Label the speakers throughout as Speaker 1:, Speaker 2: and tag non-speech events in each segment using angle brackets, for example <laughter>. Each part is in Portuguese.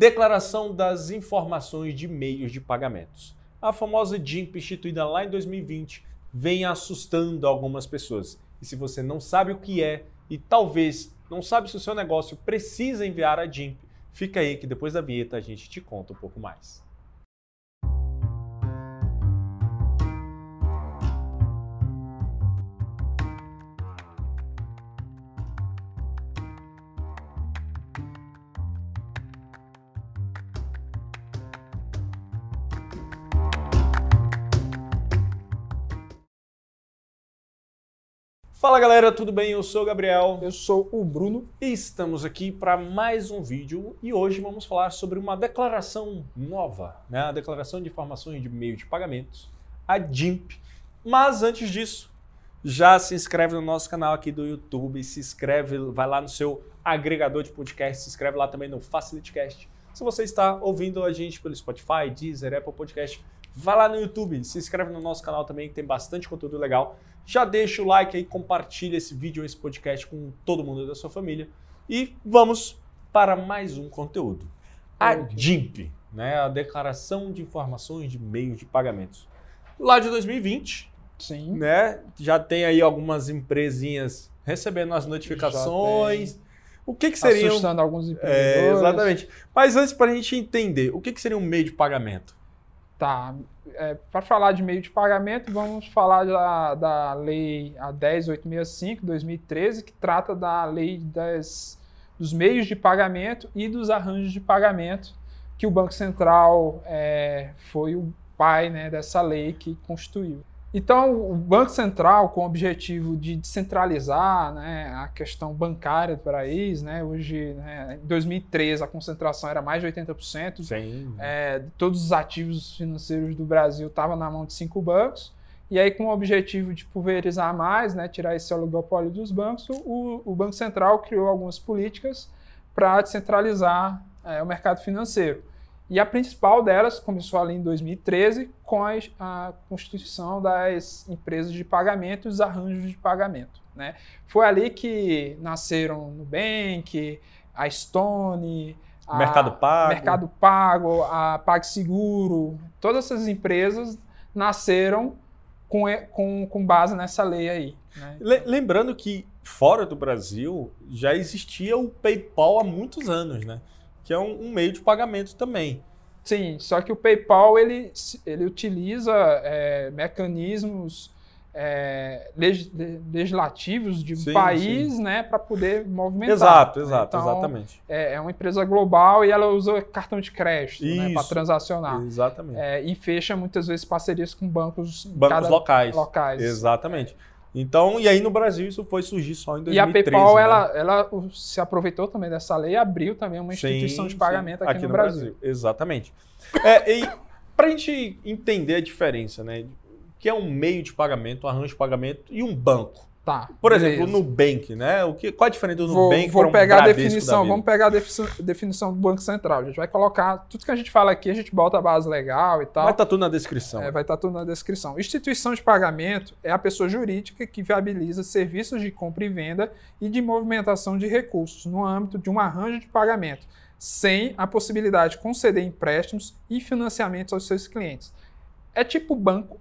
Speaker 1: Declaração das Informações de Meios de Pagamentos. A famosa DIMP, instituída lá em 2020, vem assustando algumas pessoas. E se você não sabe o que é e talvez não sabe se o seu negócio precisa enviar a DIMP, fica aí que depois da vinheta a gente te conta um pouco mais. Fala galera, tudo bem? Eu sou o Gabriel.
Speaker 2: Eu sou o Bruno.
Speaker 1: E estamos aqui para mais um vídeo e hoje vamos falar sobre uma declaração nova, né? a Declaração de Informações de Meio de Pagamentos, a DIMP. Mas antes disso, já se inscreve no nosso canal aqui do YouTube, se inscreve, vai lá no seu agregador de podcast, se inscreve lá também no FacilityCast. Se você está ouvindo a gente pelo Spotify, Deezer, Apple Podcast, vai lá no YouTube, se inscreve no nosso canal também, que tem bastante conteúdo legal. Já deixa o like aí, compartilha esse vídeo, esse podcast com todo mundo da sua família. E vamos para mais um conteúdo. A DIMP, né, a Declaração de Informações de Meios de Pagamentos. Lá de 2020,
Speaker 2: Sim.
Speaker 1: né, já tem aí algumas empresinhas recebendo as notificações. O que, que seriam...
Speaker 2: Assustando alguns
Speaker 1: É,
Speaker 2: empreendedores.
Speaker 1: exatamente. Mas antes, para a gente entender, o que, que seria um meio de pagamento?
Speaker 2: Tá. É, Para falar de meio de pagamento, vamos falar da, da Lei a 10865, 2013, que trata da lei das, dos meios de pagamento e dos arranjos de pagamento, que o Banco Central é, foi o pai né, dessa lei que constituiu. Então, o Banco Central, com o objetivo de descentralizar né, a questão bancária do país, né, hoje, né, em 2013, a concentração era mais de 80%,
Speaker 1: Sim.
Speaker 2: é, todos os ativos financeiros do Brasil estavam na mão de cinco bancos. E aí, com o objetivo de pulverizar mais, né, tirar esse oligopólio dos bancos, o, o Banco Central criou algumas políticas para descentralizar é, o mercado financeiro. E a principal delas começou ali em 2013 com a, constituição das empresas de pagamento e os arranjos de pagamento. Né? Foi ali que nasceram o Nubank, a Stone, a
Speaker 1: Mercado Pago.
Speaker 2: Mercado Pago, a PagSeguro, todas essas empresas nasceram com, com, com base nessa lei aí. né?
Speaker 1: Le- Lembrando que fora do Brasil já existia o PayPal há muitos anos, né? Que é um, um meio de pagamento também.
Speaker 2: Sim, só que o PayPal ele, ele utiliza é, mecanismos é, leg- le- legislativos de um
Speaker 1: Sim,
Speaker 2: país né, para poder movimentar.
Speaker 1: Exato,
Speaker 2: né?
Speaker 1: exato,
Speaker 2: Então,
Speaker 1: exatamente.
Speaker 2: É, é uma empresa global e ela usa cartão de crédito né, para transacionar.
Speaker 1: Exatamente.
Speaker 2: É, e fecha muitas vezes parcerias com bancos,
Speaker 1: Bancos locais.
Speaker 2: locais.
Speaker 1: Exatamente. Então, e aí no Brasil isso foi surgir só em 2013.
Speaker 2: E a PayPal,
Speaker 1: né?
Speaker 2: ela, ela se aproveitou também dessa lei e abriu também uma instituição
Speaker 1: Sim,
Speaker 2: de pagamento aqui, no, Brasil.
Speaker 1: Exatamente. É, e para a gente entender a diferença, né? O que é um meio de pagamento, um arranjo de pagamento e um banco.
Speaker 2: Tá.
Speaker 1: Por
Speaker 2: beleza.
Speaker 1: exemplo, o Nubank, né? O que, qual a diferença do
Speaker 2: Vou,
Speaker 1: Nubank
Speaker 2: vou
Speaker 1: para um
Speaker 2: pegar a definição, vamos pegar a defi- definição do Banco Central. A gente vai colocar tudo que a gente fala aqui, a gente bota a base legal e tal.
Speaker 1: Vai estar tudo na descrição.
Speaker 2: É, vai estar tudo na descrição. Instituição de pagamento é a pessoa jurídica que viabiliza serviços de compra e venda e de movimentação de recursos no âmbito de um arranjo de pagamento, sem a possibilidade de conceder empréstimos e financiamentos aos seus clientes. É tipo banco,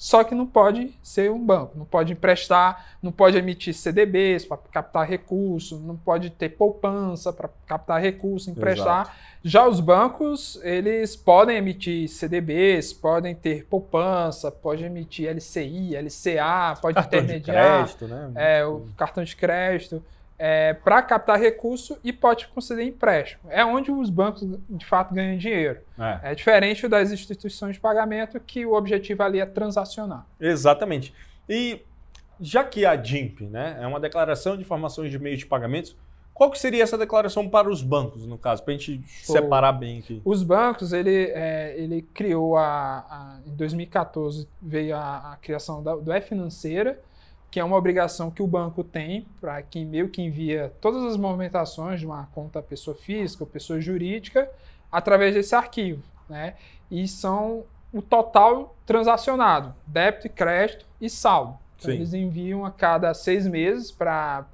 Speaker 2: só que não pode ser um banco, não pode emprestar, não pode emitir CDBs para captar recurso, não pode ter poupança para captar recurso, emprestar. Já os bancos, eles podem emitir CDBs, podem ter poupança, pode emitir LCI, LCA, pode
Speaker 1: Cartão de
Speaker 2: intermediar
Speaker 1: crédito, né?
Speaker 2: é, o cartão de crédito, é, para captar recurso e pode conceder empréstimo. É onde os bancos, de fato, ganham dinheiro.
Speaker 1: É,
Speaker 2: É diferente das instituições de pagamento, que o objetivo ali é transacionar.
Speaker 1: exatamente. E já que a DIMP né, é uma declaração de informações de meios de pagamentos, qual que seria essa declaração para os bancos, no caso, para a gente separar bem aqui?
Speaker 2: Os bancos, ele, é, ele criou a, a- em 2014 veio a, a criação da, do E-Financeira, que é uma obrigação que o banco tem para quem meio que envia todas as movimentações de uma conta pessoa física ou pessoa jurídica através desse arquivo, né? E são o total transacionado, débito e crédito e saldo. Então, eles enviam a cada seis meses para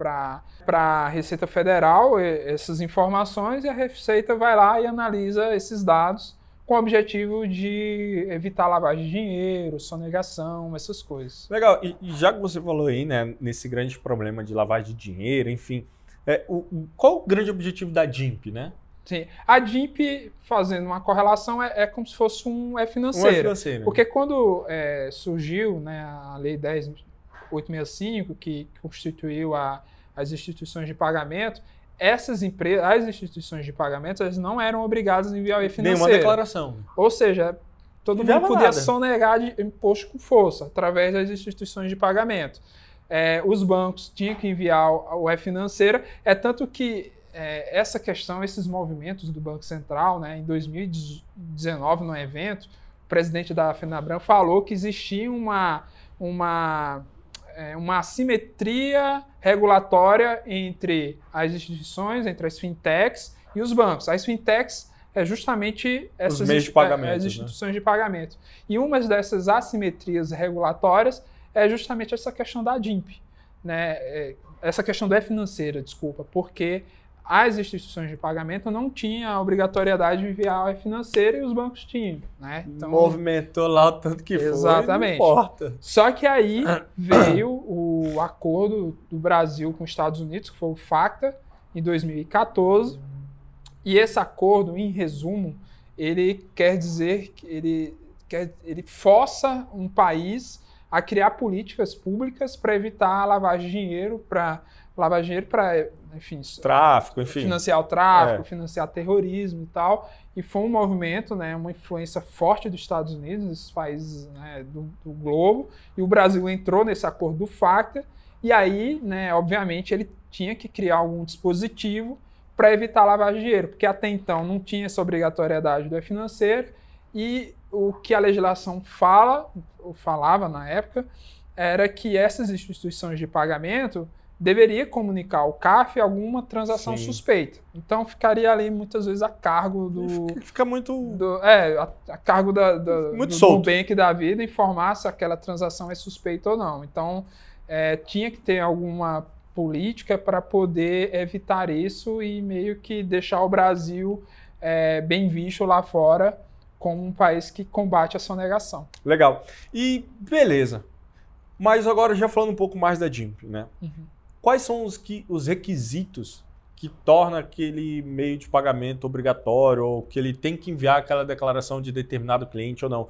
Speaker 2: a Receita Federal essas informações e a Receita vai lá e analisa esses dados com o objetivo de evitar lavagem de dinheiro, sonegação, essas coisas.
Speaker 1: Legal. E, e já que você falou aí, né, nesse grande problema de lavagem de dinheiro, enfim, é, o, qual o grande objetivo da DIMP, né?
Speaker 2: Sim. A DIMP, fazendo uma correlação, é, é como se fosse um F financeiro. Um F financeiro. Porque quando é, surgiu né, a Lei 10.865, que constituiu a, as instituições de pagamento, essas empresas, as instituições de pagamento, elas não eram obrigadas a enviar o financeiro.
Speaker 1: Nenhuma declaração.
Speaker 2: Ou seja, todo mundo podia nada. sonegar de imposto com força, através das instituições de pagamento. É, os bancos tinham que enviar o E financeira, é tanto que é, essa questão, esses movimentos do Banco Central, né, em 2019, no evento, o presidente da FENABRAN falou que existia uma, uma uma assimetria regulatória entre as instituições, entre as fintechs e os bancos. As fintechs é justamente essas
Speaker 1: de pagamento,
Speaker 2: as né? instituições né? de pagamento. E uma dessas assimetrias regulatórias é justamente essa questão da DIMP, né? É, essa questão da financeira, desculpa, porque as instituições de pagamento não tinham a obrigatoriedade de enviar a financeira e os bancos tinham. Né?
Speaker 1: Então, Movimentou lá o tanto que
Speaker 2: exatamente.
Speaker 1: foi, não importa.
Speaker 2: Só que aí veio o acordo do Brasil com os Estados Unidos, que foi o FACTA, em 2014. E esse acordo, em resumo, ele quer dizer que ele, quer, ele força um país a criar políticas públicas para evitar a lavagem de dinheiro, para lavar dinheiro para, enfim,
Speaker 1: tráfico, enfim,
Speaker 2: financiar o tráfico, é. financiar terrorismo e tal. E foi um movimento, né, uma influência forte dos Estados Unidos, desses países né, do, do, globo. E o Brasil entrou nesse acordo do FACTA. E aí, né, obviamente, ele tinha que criar algum dispositivo para evitar lavagem de dinheiro, porque até então não tinha essa obrigatoriedade do financeiro. E o que a legislação fala, ou falava na época, era que essas instituições de pagamento deveria comunicar ao CAF alguma transação Sim. suspeita. Então ficaria ali muitas vezes a cargo do.
Speaker 1: Fica muito.
Speaker 2: Do, é, a, a cargo da, da,
Speaker 1: muito do solto.
Speaker 2: Nubank da vida informar se aquela transação é suspeita ou não. Então é, tinha que ter alguma política para poder evitar isso e meio que deixar o Brasil é, bem visto lá fora como um país que combate a sonegação.
Speaker 1: Legal. E beleza. Mas agora já falando um pouco mais da DIMP, né? Uhum quais são os, que, os requisitos que torna aquele meio de pagamento obrigatório ou que ele tem que enviar aquela declaração de determinado cliente ou não?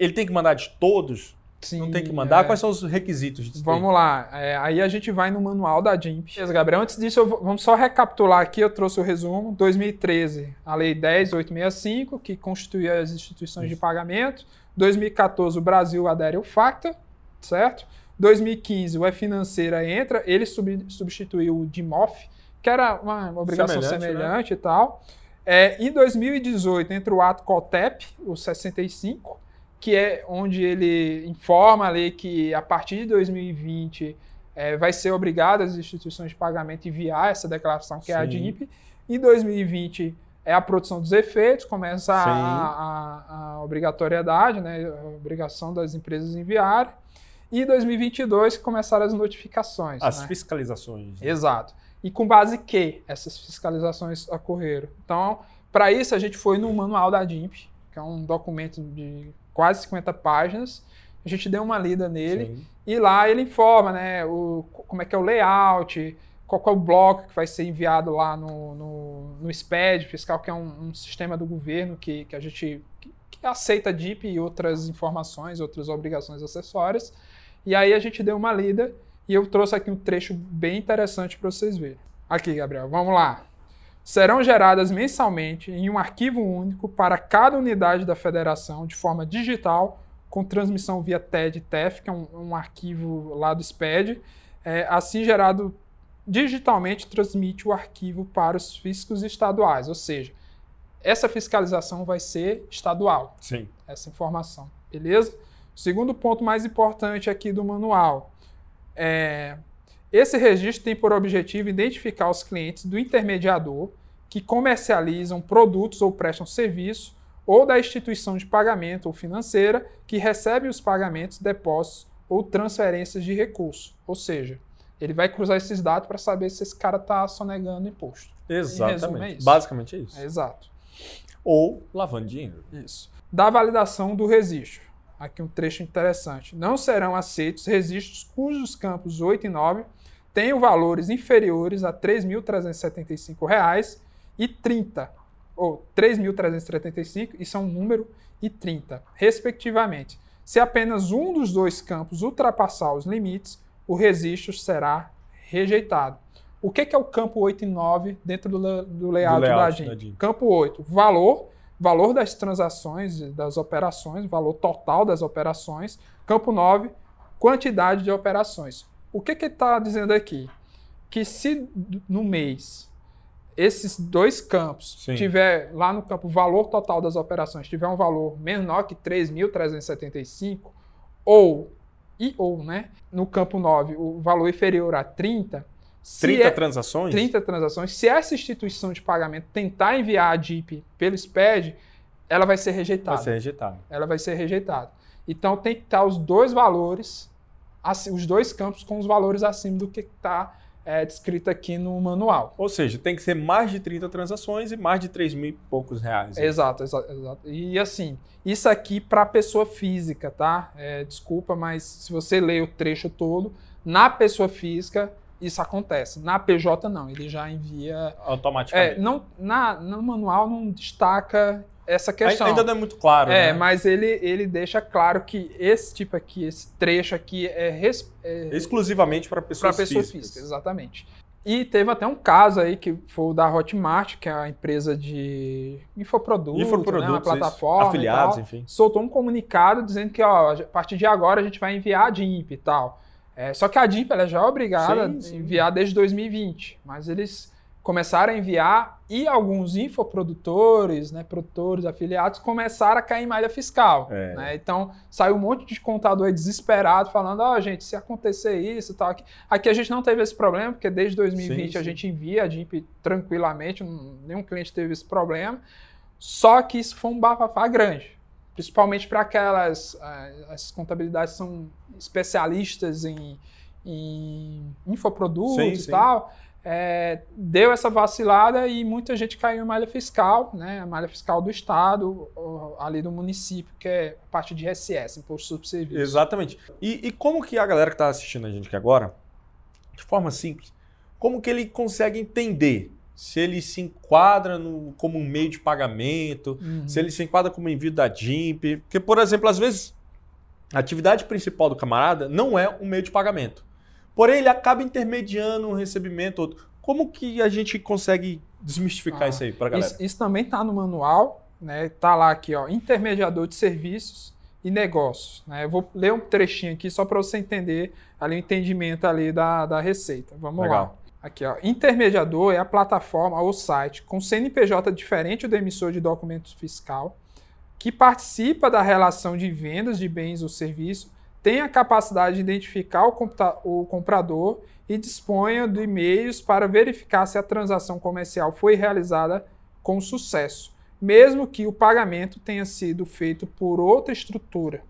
Speaker 1: Ele tem que mandar de todos? Sim, não tem que mandar? É... Quais são os requisitos?
Speaker 2: Vamos lá. É, aí a gente vai no manual da DIMP. Gabriel, antes disso, vou, vamos só recapitular aqui. Eu trouxe o resumo. 2013, a Lei 10.865, que constituía as instituições Isso. de pagamento. 2014, o Brasil adere ao FACTA, certo? 2015, o E-Financeira entra, ele sub, substituiu o DIMOF, que era uma obrigação semelhante, né? semelhante né? e tal. É, em 2018, entra o ato COTEP, o 65, que é onde ele informa ali que a partir de 2020 é, vai ser obrigado as instituições de pagamento enviar essa declaração, que Sim. é a DIMP. Em 2020 é a produção dos efeitos, começa a, a, a, obrigatoriedade, né, a obrigação das empresas enviarem. E 2022 começaram as notificações.
Speaker 1: As
Speaker 2: né?
Speaker 1: fiscalizações.
Speaker 2: Né? Exato. E com base que essas fiscalizações ocorreram? Então, para isso, a gente foi no manual da DIMP, que é um documento de quase 50 páginas. A gente deu uma lida nele Sim. e lá ele informa né, o, como é que é o layout, qual é o bloco que vai ser enviado lá no, no, no SPED fiscal, que é um, um sistema do governo que, que a gente que, que aceita DIP e outras informações, outras obrigações acessórias. E aí a gente deu uma lida e eu trouxe aqui um trecho bem interessante para vocês verem. Aqui, Gabriel, vamos lá. Serão geradas mensalmente em um arquivo único para cada unidade da federação de forma digital, com transmissão via TED TEF, que é um, um arquivo lá do SPED. É, assim gerado digitalmente, transmite o arquivo para os fiscos estaduais, ou seja, essa fiscalização vai ser estadual.
Speaker 1: Sim.
Speaker 2: Essa informação, beleza? Segundo ponto mais importante aqui do manual. É, esse registro tem por objetivo identificar os clientes do intermediador que comercializam produtos ou prestam serviço ou da instituição de pagamento ou financeira que recebe os pagamentos, depósitos ou transferências de recurso. Ou seja, ele vai cruzar esses dados para saber se esse cara está sonegando imposto.
Speaker 1: Exatamente.
Speaker 2: é.
Speaker 1: Basicamente é isso.
Speaker 2: É exato.
Speaker 1: Ou lavando dinheiro.
Speaker 2: Isso. Da validação do registro. Aqui um trecho interessante. Não serão aceitos registros cujos campos 8 e 9 tenham valores inferiores a R$ 3.375,30 e 30, ou 3.375, isso é um número, e 30, respectivamente. Se apenas um dos dois campos ultrapassar os limites, o registro será rejeitado. O que, é o campo 8 e 9 dentro do, layout,
Speaker 1: Do layout
Speaker 2: da? GIMP. Campo 8, valor, valor das transações, das operações, valor total das operações. Campo 9, quantidade de operações. O que que ele está dizendo aqui? Que se no mês esses dois campos
Speaker 1: Sim.
Speaker 2: tiver lá no campo valor total das operações tiver um valor menor que 3.375 ou e ou, né, no campo 9 o valor inferior a 30, se
Speaker 1: 30
Speaker 2: é-
Speaker 1: transações?
Speaker 2: 30 transações, se essa instituição de pagamento tentar enviar a DIP pelo SPED, ela vai ser rejeitada
Speaker 1: Vai ser rejeitado.
Speaker 2: ela vai ser rejeitada. Então tem que estar os dois valores, os dois campos com os valores acima do que está descrito aqui no manual.
Speaker 1: Ou seja, tem que ser mais de 30 transações e mais de 3 mil e poucos reais.
Speaker 2: Exato, exato, exato. E assim, isso aqui para pessoa física, tá? É, desculpa, mas se você ler o trecho todo, na pessoa física isso acontece. Na PJ não, ele já envia. É,
Speaker 1: Automaticamente.
Speaker 2: não, na, no manual não destaca essa questão.
Speaker 1: Ainda não é muito claro.
Speaker 2: É,
Speaker 1: né?
Speaker 2: mas ele, ele deixa claro que esse tipo aqui, esse trecho aqui é, res, é
Speaker 1: Exclusivamente para
Speaker 2: para
Speaker 1: pessoas
Speaker 2: pessoa
Speaker 1: físicas.
Speaker 2: física, exatamente. E teve até um caso aí que foi o da Hotmart, que é a empresa de infoprodutos,
Speaker 1: Infoprodutos,
Speaker 2: né, uma plataforma
Speaker 1: afiliados,
Speaker 2: tal,
Speaker 1: enfim.
Speaker 2: soltou um comunicado dizendo que ó, a partir de agora a gente vai enviar a DIMP e tal. É, só que a DIMP ela já é obrigada
Speaker 1: Sim,
Speaker 2: a
Speaker 1: sim.
Speaker 2: enviar desde 2020, mas eles começaram a enviar e alguns infoprodutores, né, produtores, afiliados, começaram a cair em malha fiscal.
Speaker 1: É.
Speaker 2: né? Então, saiu um monte de contador desesperado falando, ó, gente, se acontecer isso e tal. Aqui, aqui a gente não teve esse problema, porque desde 2020
Speaker 1: Sim,
Speaker 2: a gente envia a DIMP tranquilamente, nenhum cliente teve esse problema. Só que isso foi um bafafá grande. Principalmente para aquelas. As contabilidades são especialistas em, em infoprodutos
Speaker 1: Sim,
Speaker 2: e
Speaker 1: sim.
Speaker 2: tal. É, deu essa vacilada e muita gente caiu em malha fiscal, né? A malha fiscal do Estado, ali do município, que é a parte de ISS, Imposto sobre Serviço.
Speaker 1: Exatamente. E, e como que a galera que está assistindo a gente aqui agora, de forma simples, como que ele consegue entender se ele se enquadra no, como um meio de pagamento,
Speaker 2: Uhum.
Speaker 1: se ele se enquadra como envio da DIMP? Porque, por exemplo, às vezes a atividade principal do camarada não é um meio de pagamento. Porém, ele acaba intermediando um recebimento outro. Como que a gente consegue desmistificar
Speaker 2: Ah,
Speaker 1: isso aí para galera?
Speaker 2: Isso, isso também está no manual, né? Tá lá aqui, ó, intermediador de serviços e negócios. Né? Eu vou ler um trechinho aqui só para você entender ali o entendimento ali da, da receita. Vamos lá. Aqui, ó. Intermediador é a plataforma ou site com CNPJ diferente do emissor de documento fiscal que participa da relação de vendas de bens ou serviços, tem a capacidade de identificar o, o comprador e disponha de e-mails para verificar se a transação comercial foi realizada com sucesso, mesmo que o pagamento tenha sido feito por outra estrutura.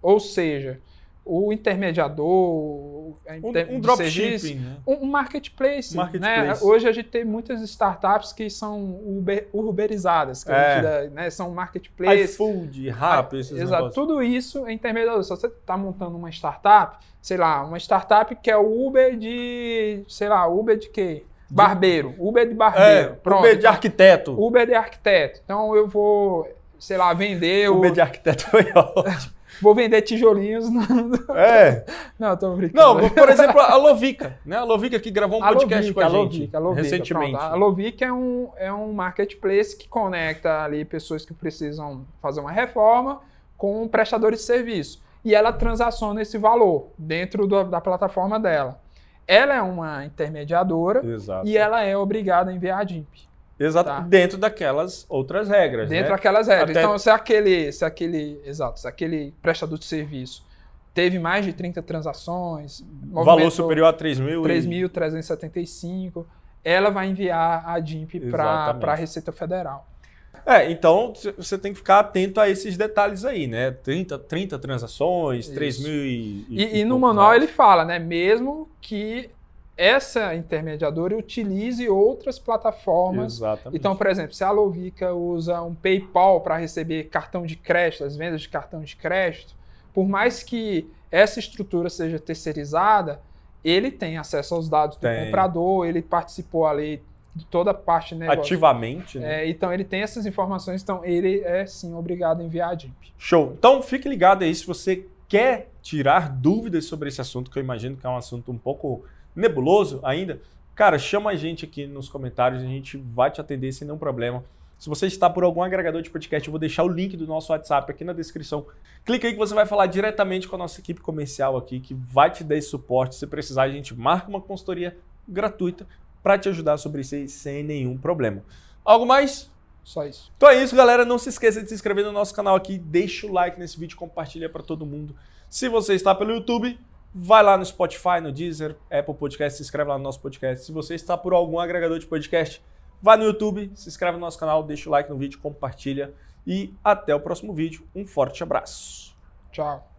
Speaker 2: Ou seja, o intermediador, a
Speaker 1: Um, um
Speaker 2: de
Speaker 1: dropshipping, né?
Speaker 2: um, marketplace,
Speaker 1: Marketplace.
Speaker 2: Né? Hoje a gente tem muitas startups que são uber, uberizadas, que a
Speaker 1: É.
Speaker 2: dá, né? são marketplaces.
Speaker 1: iFood, Rappi, esses
Speaker 2: Exato,
Speaker 1: negócios.
Speaker 2: tudo isso é intermediador. Se você está montando uma startup, sei lá, uma startup que é o Uber de, sei lá, Uber de quê? Barbeiro, Uber de
Speaker 1: É,
Speaker 2: barbeiro. Pronto.
Speaker 1: Uber de arquiteto.
Speaker 2: Uber de arquiteto. Então eu vou, sei lá, vender o,
Speaker 1: Uber de arquiteto foi <laughs> ótimo.
Speaker 2: Vou vender tijolinhos. no- <laughs>
Speaker 1: É. <laughs>
Speaker 2: Não, tô brincando.
Speaker 1: Não, por exemplo, a Lovica, né? A Lovica que gravou um
Speaker 2: A
Speaker 1: podcast
Speaker 2: Lovica,
Speaker 1: com a
Speaker 2: a
Speaker 1: gente
Speaker 2: Lovica, a Lovica,
Speaker 1: recentemente.
Speaker 2: pronto. A Lovica é um, é um marketplace que conecta ali pessoas que precisam fazer uma reforma com prestadores de serviço. E ela transaciona esse valor dentro do- da plataforma dela. Ela é uma intermediadora
Speaker 1: Exato.
Speaker 2: e ela é obrigada a enviar a DIMP.
Speaker 1: Exato.
Speaker 2: Tá.
Speaker 1: Dentro daquelas outras regras,
Speaker 2: Dentro
Speaker 1: né?
Speaker 2: daquelas regras.
Speaker 1: Até-
Speaker 2: Então, se aquele, se aquele, exato, se aquele prestador de serviço teve mais de 30 transações,
Speaker 1: Valor superior a 3 mil. e-
Speaker 2: 3.375, ela vai enviar a DIMP para a Receita Federal.
Speaker 1: É, então você tem que ficar atento a esses detalhes aí, né? 30, 30 transações,
Speaker 2: Isso.
Speaker 1: 3 mil e.
Speaker 2: E, e no
Speaker 1: poucos
Speaker 2: manual ele fala, né? Mesmo que essa intermediadora utilize outras plataformas.
Speaker 1: Exatamente.
Speaker 2: Então, por exemplo, se a Lovica usa um PayPal para receber cartão de crédito, as vendas de cartão de crédito, por mais que essa estrutura seja terceirizada, ele tem acesso aos dados do
Speaker 1: Tem.
Speaker 2: comprador, ele participou ali de toda a parte negócio.
Speaker 1: Ativamente, né?
Speaker 2: É, então ele tem essas informações, então ele é sim obrigado a enviar a DIMP.
Speaker 1: Show. Então fique ligado aí se você quer tirar dúvidas sobre esse assunto, que eu imagino que é um assunto um pouco nebuloso ainda. Cara, chama a gente aqui nos comentários, a gente vai te atender sem nenhum problema. Se você está por algum agregador de podcast, eu vou deixar o link do nosso WhatsApp aqui na descrição. Clica aí que você vai falar diretamente com a nossa equipe comercial aqui, que vai te dar esse suporte. Se precisar, a gente marca uma consultoria gratuita para te ajudar sobre isso aí sem nenhum problema. Algo mais?
Speaker 2: Só isso.
Speaker 1: Então é isso, galera. Não se esqueça de se inscrever no nosso canal aqui, deixa o like nesse vídeo, compartilha para todo mundo. Se você está pelo YouTube, vai lá no Spotify, no Deezer, Apple Podcast, se inscreve lá no nosso podcast. Se você está por algum agregador de podcast, vai no YouTube, se inscreve no nosso canal, deixa o like no vídeo, compartilha e até o próximo vídeo. Um forte abraço.
Speaker 2: Tchau.